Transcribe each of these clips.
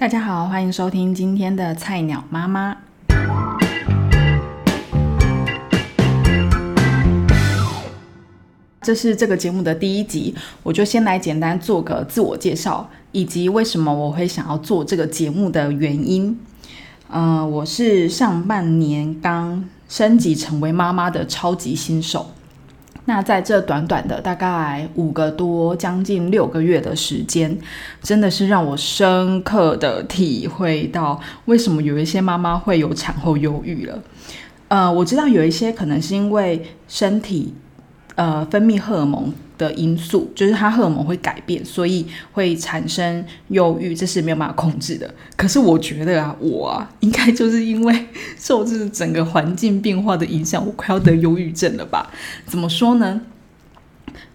大家好，欢迎收听今天的菜鸟妈妈。这是这个节目的第一集，我就先来简单做个自我介绍，以及为什么我会想要做这个节目的原因。嗯，我是上半年刚升级成为妈妈的超级新手。那在这短短的大概五个多、将近六个月的时间，真的是让我深刻的体会到为什么有一些妈妈会有产后忧郁了。呃，我知道有一些可能是因为身体。呃，分泌荷尔蒙的因素，就是它荷尔蒙会改变，所以会产生忧郁，这是没有办法控制的。可是我觉得啊，我啊，应该就是因为受这整个环境变化的影响，我快要得忧郁症了吧？怎么说呢？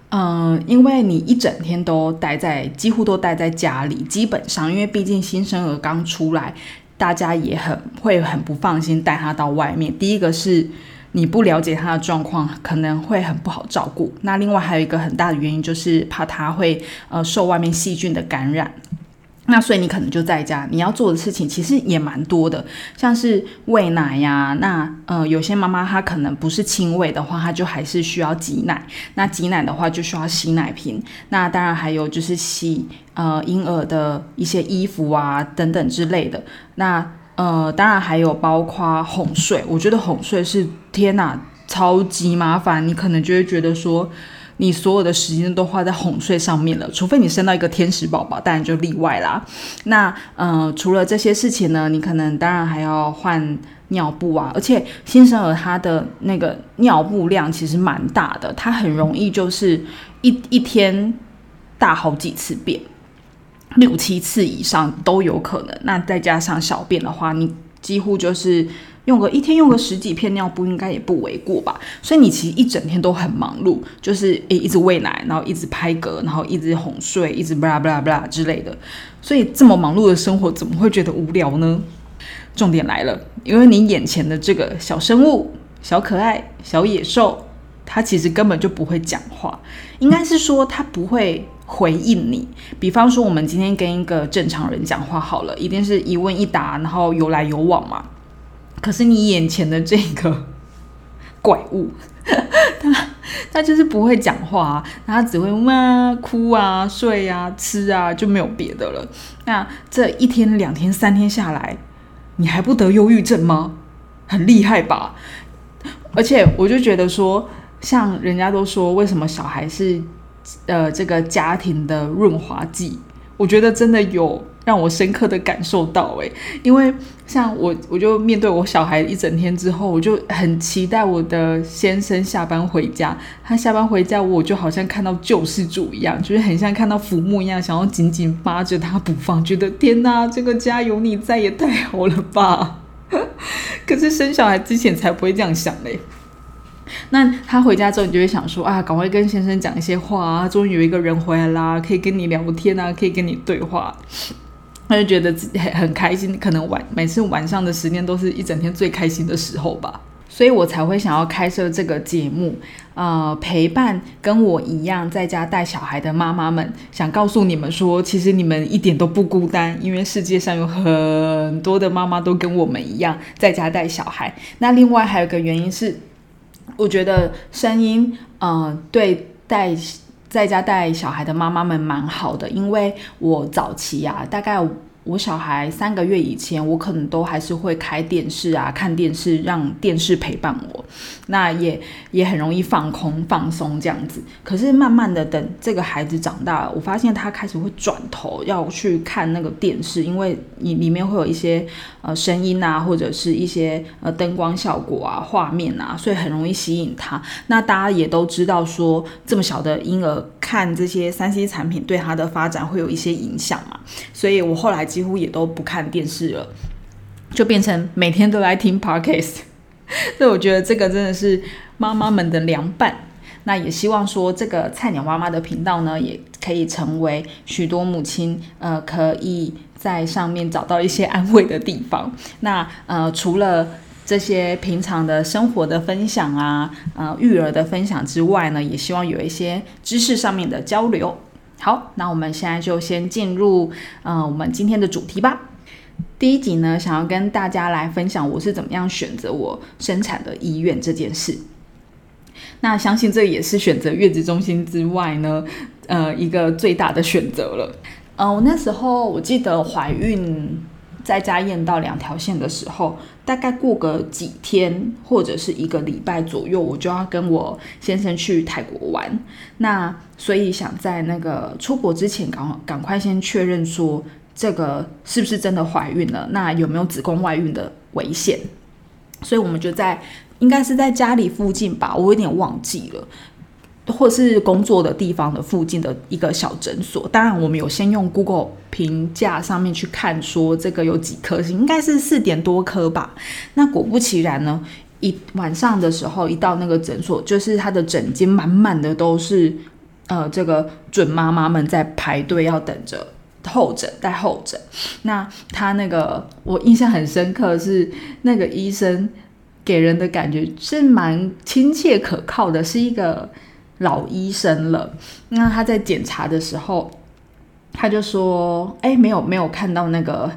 嗯，因为你一整天都待在，几乎都待在家里，基本上，因为毕竟新生儿刚出来，大家也很会很不放心带他到外面。第一个是。你不了解他的状况，可能会很不好照顾。那另外还有一个很大的原因，就是怕他会呃受外面细菌的感染。那所以你可能就在家，你要做的事情其实也蛮多的，像是喂奶呀。那呃有些妈妈她可能不是亲喂的话，她就还是需要挤奶。那挤奶的话就需要洗奶瓶。那当然还有就是洗呃婴儿的一些衣服啊等等之类的。那呃，当然还有包括哄睡，我觉得哄睡是天哪，超级麻烦。你可能就会觉得说，你所有的时间都花在哄睡上面了，除非你生到一个天使宝宝，当然就例外啦。那呃，除了这些事情呢，你可能当然还要换尿布啊，而且新生儿他的那个尿布量其实蛮大的，他很容易就是一一天大好几次便。六七次以上都有可能，那再加上小便的话，你几乎就是用个一天用个十几片尿布，应该也不为过吧？所以你其实一整天都很忙碌，就是诶一直喂奶，然后一直拍嗝，然后一直哄睡，一直巴拉巴拉巴拉之类的。所以这么忙碌的生活，怎么会觉得无聊呢？重点来了，因为你眼前的这个小生物、小可爱、小野兽，它其实根本就不会讲话，应该是说它不会。回应你，比方说我们今天跟一个正常人讲话好了，一定是一问一答，然后有来有往嘛。可是你眼前的这个 怪物，他他就是不会讲话，他只会哇哭啊、睡啊、吃啊，就没有别的了。那这一天、两天、三天下来，你还不得忧郁症吗？很厉害吧？而且我就觉得说，像人家都说，为什么小孩是？呃，这个家庭的润滑剂，我觉得真的有让我深刻的感受到诶，因为像我，我就面对我小孩一整天之后，我就很期待我的先生下班回家。他下班回家，我就好像看到救世主一样，就是很像看到父母一样，想要紧紧扒着他不放，觉得天哪，这个家有你在也太好了吧。可是生小孩之前才不会这样想嘞。那他回家之后，你就会想说啊，赶快跟先生讲一些话啊，终于有一个人回来啦，可以跟你聊天啊，可以跟你对话，他就觉得自己很很开心。可能晚每次晚上的时间都是一整天最开心的时候吧，所以我才会想要开设这个节目，呃，陪伴跟我一样在家带小孩的妈妈们，想告诉你们说，其实你们一点都不孤单，因为世界上有很多的妈妈都跟我们一样在家带小孩。那另外还有个原因是。我觉得声音，嗯，对带在家带小孩的妈妈们蛮好的，因为我早期啊，大概。我小孩三个月以前，我可能都还是会开电视啊，看电视，让电视陪伴我，那也也很容易放空放松这样子。可是慢慢的，等这个孩子长大了，我发现他开始会转头要去看那个电视，因为你里面会有一些呃声音啊，或者是一些呃灯光效果啊、画面啊，所以很容易吸引他。那大家也都知道说，这么小的婴儿看这些三 C 产品对他的发展会有一些影响嘛，所以我后来。几乎也都不看电视了，就变成每天都来听 podcast。所以我觉得这个真的是妈妈们的良伴。那也希望说这个菜鸟妈妈的频道呢，也可以成为许多母亲呃可以在上面找到一些安慰的地方。那呃除了这些平常的生活的分享啊，呃育儿的分享之外呢，也希望有一些知识上面的交流。好，那我们现在就先进入，嗯，我们今天的主题吧。第一集呢，想要跟大家来分享我是怎么样选择我生产的医院这件事。那相信这也是选择月子中心之外呢，呃，一个最大的选择了。呃，我那时候我记得怀孕在家验到两条线的时候，大概过个几天或者是一个礼拜左右，我就要跟我先生去泰国玩。那所以想在那个出国之前，赶赶快先确认说这个是不是真的怀孕了，那有没有子宫外孕的危险？所以我们就在。应该是在家里附近吧，我有点忘记了，或是工作的地方的附近的一个小诊所。当然，我们有先用 Google 评价上面去看，说这个有几颗星，应该是四点多颗吧。那果不其然呢，一晚上的时候一到那个诊所，就是他的诊间满满的都是呃这个准妈妈们在排队要等着候诊带候诊。那他那个我印象很深刻是那个医生。给人的感觉是蛮亲切可靠的，是一个老医生了。那他在检查的时候，他就说：“哎，没有没有看到那个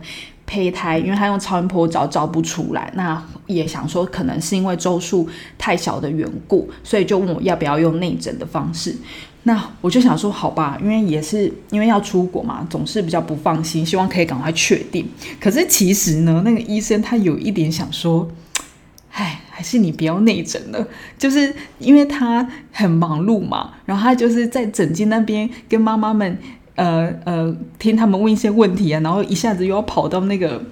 胚胎，因为他用超音波找找不出来。那也想说，可能是因为周数太小的缘故，所以就问我要不要用内诊的方式。那我就想说，好吧，因为也是因为要出国嘛，总是比较不放心，希望可以赶快确定。可是其实呢，那个医生他有一点想说。”哎，还是你不要内诊了，就是因为他很忙碌嘛，然后他就是在诊间那边跟妈妈们，呃呃，听他们问一些问题啊，然后一下子又要跑到那个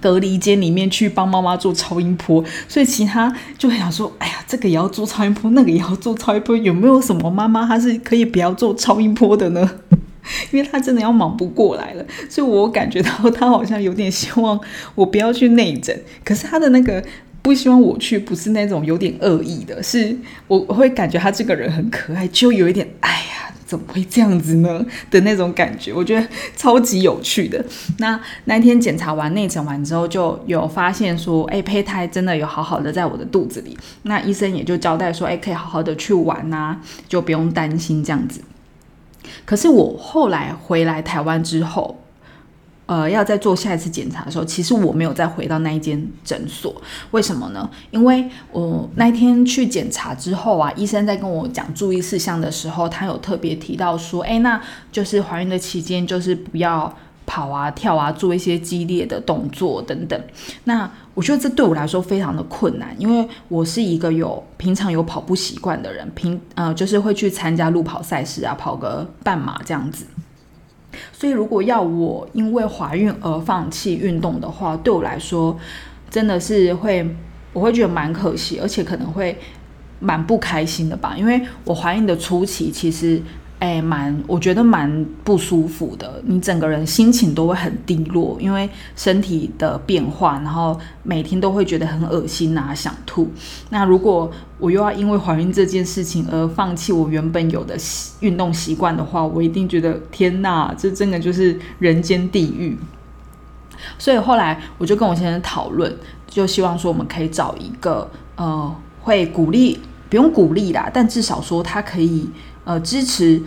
隔离间里面去帮妈妈做超音波，所以其他就想说，哎呀，这个也要做超音波，那个也要做超音波，有没有什么妈妈她是可以不要做超音波的呢？因为他真的要忙不过来了，所以我感觉到他好像有点希望我不要去内诊，可是他的那个。不希望我去，不是那种有点恶意的，是我会感觉他这个人很可爱，就有一点哎呀，怎么会这样子呢的那种感觉，我觉得超级有趣的。那那天检查完内诊完之后，就有发现说，哎，胚胎真的有好好的在我的肚子里。那医生也就交代说，哎，可以好好的去玩呐，就不用担心这样子。可是我后来回来台湾之后。呃，要再做下一次检查的时候，其实我没有再回到那一间诊所，为什么呢？因为我那天去检查之后啊，医生在跟我讲注意事项的时候，他有特别提到说，哎，那就是怀孕的期间，就是不要跑啊、跳啊，做一些激烈的动作等等。那我觉得这对我来说非常的困难，因为我是一个有平常有跑步习惯的人，平呃就是会去参加路跑赛事啊，跑个半马这样子。所以，如果要我因为怀孕而放弃运动的话，对我来说真的是会，我会觉得蛮可惜，而且可能会蛮不开心的吧。因为我怀孕的初期，其实。哎，蛮，我觉得蛮不舒服的。你整个人心情都会很低落，因为身体的变化，然后每天都会觉得很恶心啊，想吐。那如果我又要因为怀孕这件事情而放弃我原本有的运动习惯的话，我一定觉得天哪，这真的就是人间地狱。所以后来我就跟我先生讨论，就希望说我们可以找一个呃，会鼓励，不用鼓励啦，但至少说他可以。呃，支持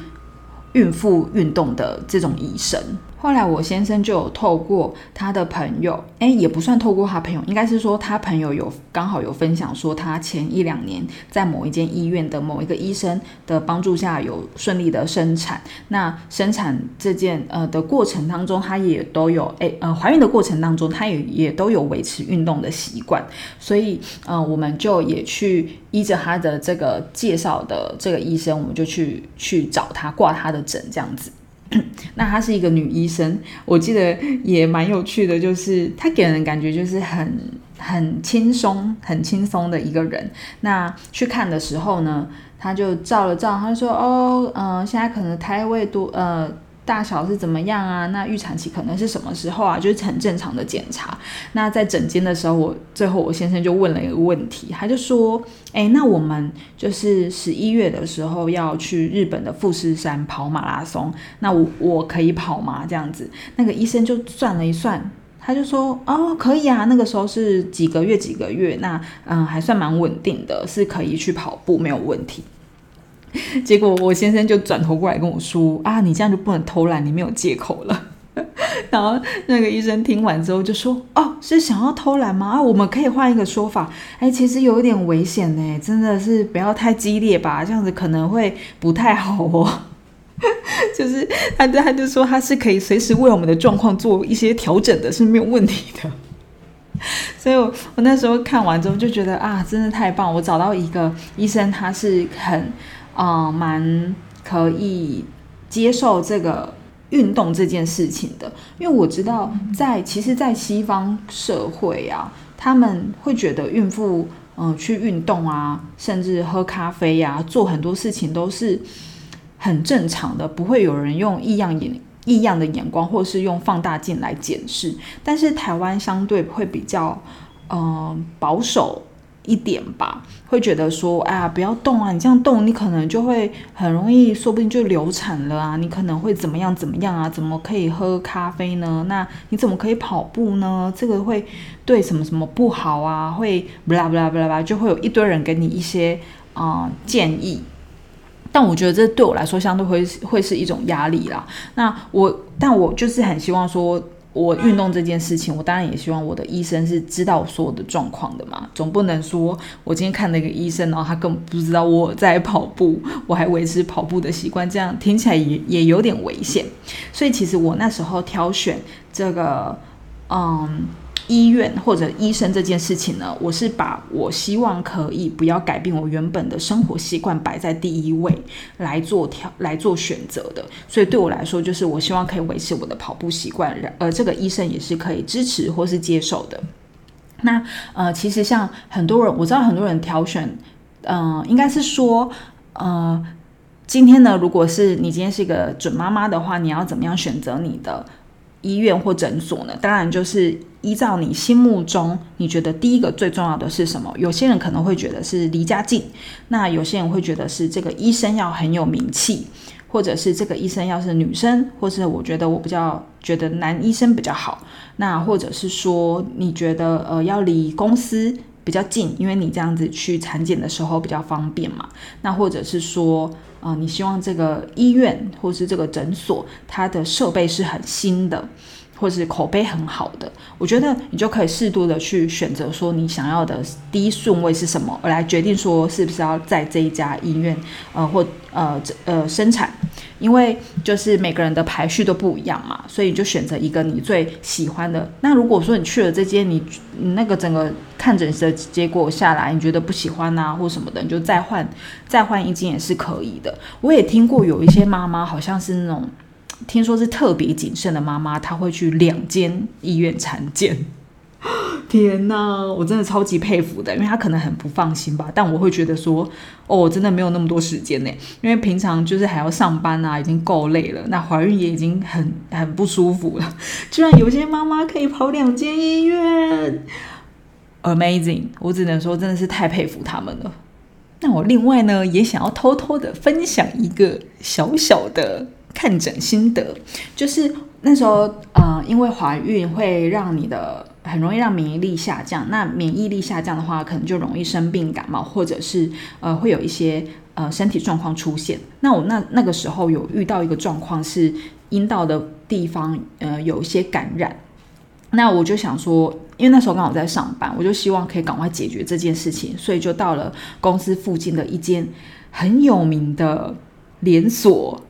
孕妇运动的这种医生。后来我先生就有透过他的朋友，哎，也不算透过他朋友，应该是说他朋友有刚好有分享说，他前一两年在某一间医院的某一个医生的帮助下，有顺利的生产。那生产这件呃的过程当中，他也都有哎呃怀孕的过程当中，他也也都有维持运动的习惯。所以呃，我们就也去依着他的这个介绍的这个医生，我们就去去找他挂他的诊，这样子。那她是一个女医生，我记得也蛮有趣的，就是她给人感觉就是很很轻松、很轻松的一个人。那去看的时候呢，她就照了照，她说：“哦，嗯，现在可能胎位多，呃。”大小是怎么样啊？那预产期可能是什么时候啊？就是很正常的检查。那在诊间的时候，我最后我先生就问了一个问题，他就说：“哎，那我们就是十一月的时候要去日本的富士山跑马拉松，那我我可以跑吗？”这样子，那个医生就算了一算，他就说：“哦，可以啊，那个时候是几个月几个月，那嗯还算蛮稳定的，是可以去跑步，没有问题。” 结果我先生就转头过来跟我说：“啊，你这样就不能偷懒，你没有借口了。”然后那个医生听完之后就说：“哦，是想要偷懒吗？啊，我们可以换一个说法。哎，其实有一点危险呢，真的是不要太激烈吧，这样子可能会不太好哦。就是他，他就说他是可以随时为我们的状况做一些调整的，是没有问题的。所以，我我那时候看完之后就觉得啊，真的太棒！我找到一个医生，他是很啊蛮可以接受这个。”运动这件事情的，因为我知道，在其实，在西方社会啊，他们会觉得孕妇嗯去运动啊，甚至喝咖啡呀，做很多事情都是很正常的，不会有人用异样眼异样的眼光，或是用放大镜来检视。但是台湾相对会比较嗯保守。一点吧，会觉得说，哎呀，不要动啊！你这样动，你可能就会很容易，说不定就流产了啊！你可能会怎么样怎么样啊？怎么可以喝咖啡呢？那你怎么可以跑步呢？这个会对什么什么不好啊？会不啦不啦不啦吧，就会有一堆人给你一些啊建议。但我觉得这对我来说，相对会会是一种压力啦。那我，但我就是很希望说。我运动这件事情，我当然也希望我的医生是知道所有的状况的嘛，总不能说我今天看那个医生，然后他根本不知道我在跑步，我还维持跑步的习惯，这样听起来也也有点危险。所以其实我那时候挑选这个，嗯。医院或者医生这件事情呢，我是把我希望可以不要改变我原本的生活习惯摆在第一位来做调来做选择的，所以对我来说，就是我希望可以维持我的跑步习惯，而这个医生也是可以支持或是接受的。那呃，其实像很多人，我知道很多人挑选，嗯，应该是说，呃，今天呢，如果是你今天是一个准妈妈的话，你要怎么样选择你的？医院或诊所呢？当然就是依照你心目中你觉得第一个最重要的是什么？有些人可能会觉得是离家近，那有些人会觉得是这个医生要很有名气，或者是这个医生要是女生，或是我觉得我比较觉得男医生比较好。那或者是说你觉得呃要离公司比较近，因为你这样子去产检的时候比较方便嘛。那或者是说。啊，你希望这个医院或是这个诊所，它的设备是很新的，或是口碑很好的，我觉得你就可以适度的去选择说你想要的第一顺位是什么，来决定说是不是要在这一家医院，呃，或呃呃生产。因为就是每个人的排序都不一样嘛，所以就选择一个你最喜欢的。那如果说你去了这间，你你那个整个看诊的结果下来，你觉得不喜欢啊，或什么的，你就再换再换一间也是可以的。我也听过有一些妈妈，好像是那种听说是特别谨慎的妈妈，她会去两间医院产检。天呐，我真的超级佩服的，因为他可能很不放心吧。但我会觉得说，哦，真的没有那么多时间呢，因为平常就是还要上班啊，已经够累了。那怀孕也已经很很不舒服了，居然有些妈妈可以跑两间医院，amazing！我只能说真的是太佩服他们了。那我另外呢，也想要偷偷的分享一个小小的看诊心得，就是那时候，呃，因为怀孕会让你的。很容易让免疫力下降，那免疫力下降的话，可能就容易生病、感冒，或者是呃会有一些呃身体状况出现。那我那那个时候有遇到一个状况，是阴道的地方呃有一些感染，那我就想说，因为那时候刚好在上班，我就希望可以赶快解决这件事情，所以就到了公司附近的一间很有名的连锁。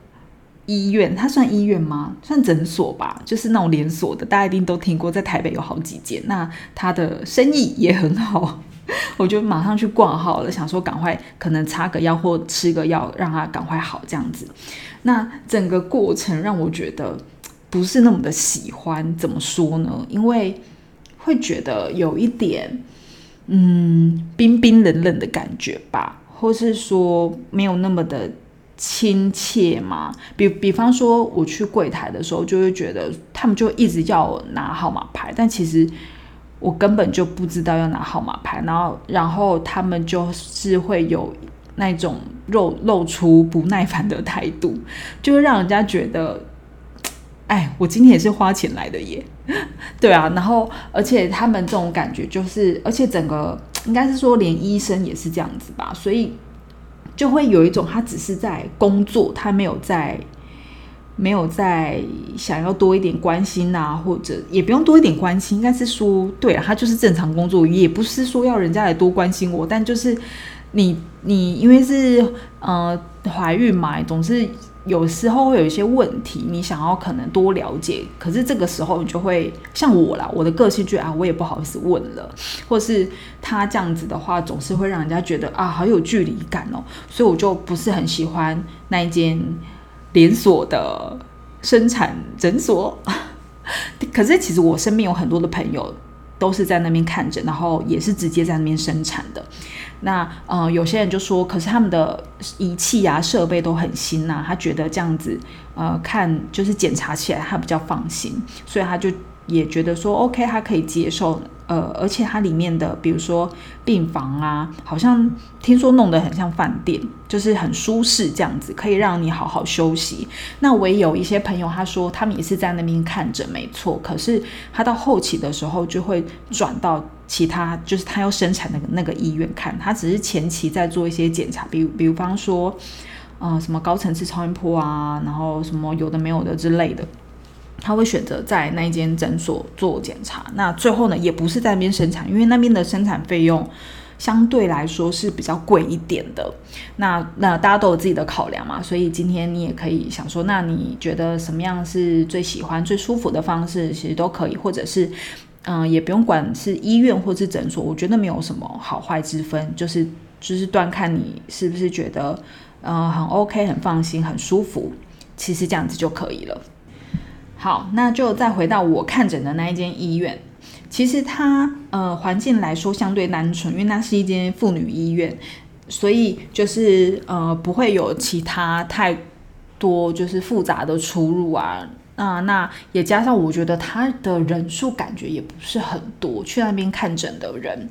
医院，它算医院吗？算诊所吧，就是那种连锁的，大家一定都听过，在台北有好几间。那它的生意也很好，我就马上去挂号了，想说赶快可能擦个药或吃个药，让它赶快好这样子。那整个过程让我觉得不是那么的喜欢，怎么说呢？因为会觉得有一点嗯冰冰冷冷的感觉吧，或是说没有那么的。亲切嘛，比比方说我去柜台的时候，就会觉得他们就一直要我拿号码牌，但其实我根本就不知道要拿号码牌，然后然后他们就是会有那种露露出不耐烦的态度，就会让人家觉得，哎，我今天也是花钱来的耶，对啊，然后而且他们这种感觉就是，而且整个应该是说连医生也是这样子吧，所以。就会有一种他只是在工作，他没有在没有在想要多一点关心呐，或者也不用多一点关心，应该是说，对，他就是正常工作，也不是说要人家来多关心我，但就是你你因为是呃怀孕嘛，总是。有时候会有一些问题，你想要可能多了解，可是这个时候你就会像我啦，我的个性就啊，我也不好意思问了，或是他这样子的话，总是会让人家觉得啊，好有距离感哦，所以我就不是很喜欢那一间连锁的生产诊所。可是其实我身边有很多的朋友。都是在那边看诊，然后也是直接在那边生产的。那呃，有些人就说，可是他们的仪器啊、设备都很新呐，他觉得这样子呃看就是检查起来他比较放心，所以他就。也觉得说 OK，他可以接受，呃，而且它里面的，比如说病房啊，好像听说弄得很像饭店，就是很舒适这样子，可以让你好好休息。那我也有一些朋友，他说他们也是在那边看诊，没错。可是他到后期的时候就会转到其他，就是他要生产那个那个医院看，他只是前期在做一些检查，比比方说，呃，什么高层次超音波啊，然后什么有的没有的之类的。他会选择在那一间诊所做检查，那最后呢，也不是在那边生产，因为那边的生产费用相对来说是比较贵一点的。那那大家都有自己的考量嘛，所以今天你也可以想说，那你觉得什么样是最喜欢、最舒服的方式，其实都可以，或者是嗯，也不用管是医院或是诊所，我觉得没有什么好坏之分，就是就是端看你是不是觉得嗯很 OK、很放心、很舒服，其实这样子就可以了。好，那就再回到我看诊的那一间医院。其实它呃环境来说相对单纯，因为那是一间妇女医院，所以就是呃不会有其他太多就是复杂的出入啊。那那也加上我觉得他的人数感觉也不是很多，去那边看诊的人，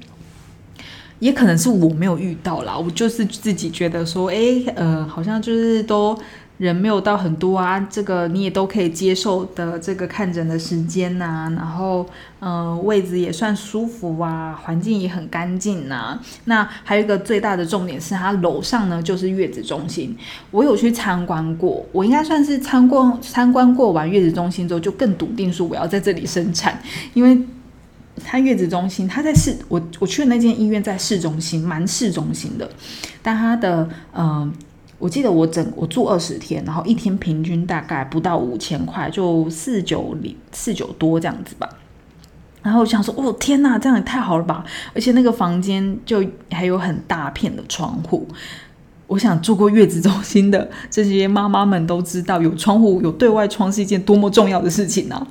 也可能是我没有遇到啦。我就是自己觉得说，哎，呃，好像就是都。人没有到很多啊，这个你也都可以接受的这个看诊的时间呐，然后嗯位置也算舒服啊，环境也很干净呐。那还有一个最大的重点是，它楼上呢就是月子中心。我有去参观过，我应该算是参观参观过完月子中心之后，就更笃定说我要在这里生产，因为它月子中心它在市，我我去的那间医院在市中心，蛮市中心的，但它的嗯。我记得我整我住二十天，然后一天平均大概不到五千块，就四九零四九多这样子吧。然后我想说，哦天哪，这样也太好了吧！而且那个房间就还有很大片的窗户。我想住过月子中心的这些妈妈们都知道，有窗户有对外窗是一件多么重要的事情呢？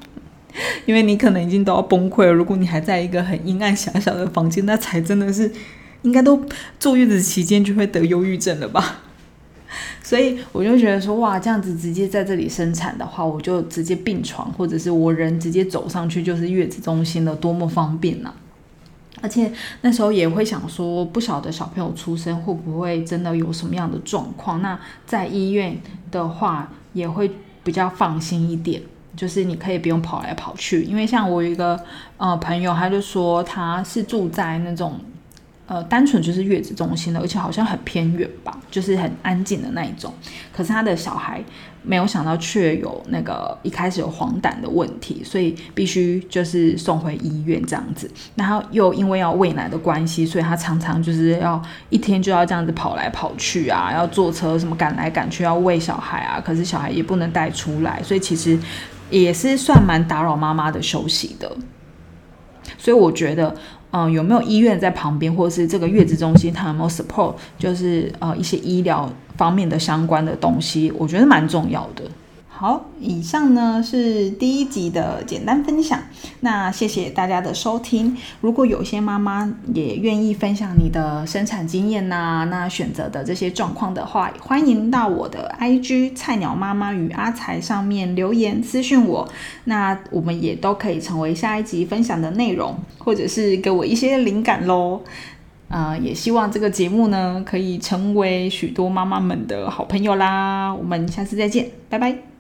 因为你可能已经都要崩溃了，如果你还在一个很阴暗狭小的房间，那才真的是应该都坐月子期间就会得忧郁症了吧。所以我就觉得说，哇，这样子直接在这里生产的话，我就直接病床，或者是我人直接走上去就是月子中心了，多么方便呐！而且那时候也会想说，不晓得小朋友出生会不会真的有什么样的状况？那在医院的话，也会比较放心一点，就是你可以不用跑来跑去。因为像我有一个呃朋友，他就说他是住在那种。呃，单纯就是月子中心的，而且好像很偏远吧，就是很安静的那一种。可是他的小孩没有想到却有那个一开始有黄疸的问题，所以必须就是送回医院这样子。然后又因为要喂奶的关系，所以他常常就是要一天就要这样子跑来跑去啊，要坐车什么赶来赶去要喂小孩啊。可是小孩也不能带出来，所以其实也是算蛮打扰妈妈的休息的。所以我觉得。嗯，有没有医院在旁边，或者是这个月子中心，它有没有 support，就是呃一些医疗方面的相关的东西，我觉得蛮重要的。好，以上呢是第一集的简单分享。那谢谢大家的收听。如果有些妈妈也愿意分享你的生产经验呐，那选择的这些状况的话，欢迎到我的 IG 菜鸟妈妈与阿才上面留言私讯我。那我们也都可以成为下一集分享的内容，或者是给我一些灵感喽。呃，也希望这个节目呢可以成为许多妈妈们的好朋友啦。我们下次再见，拜拜。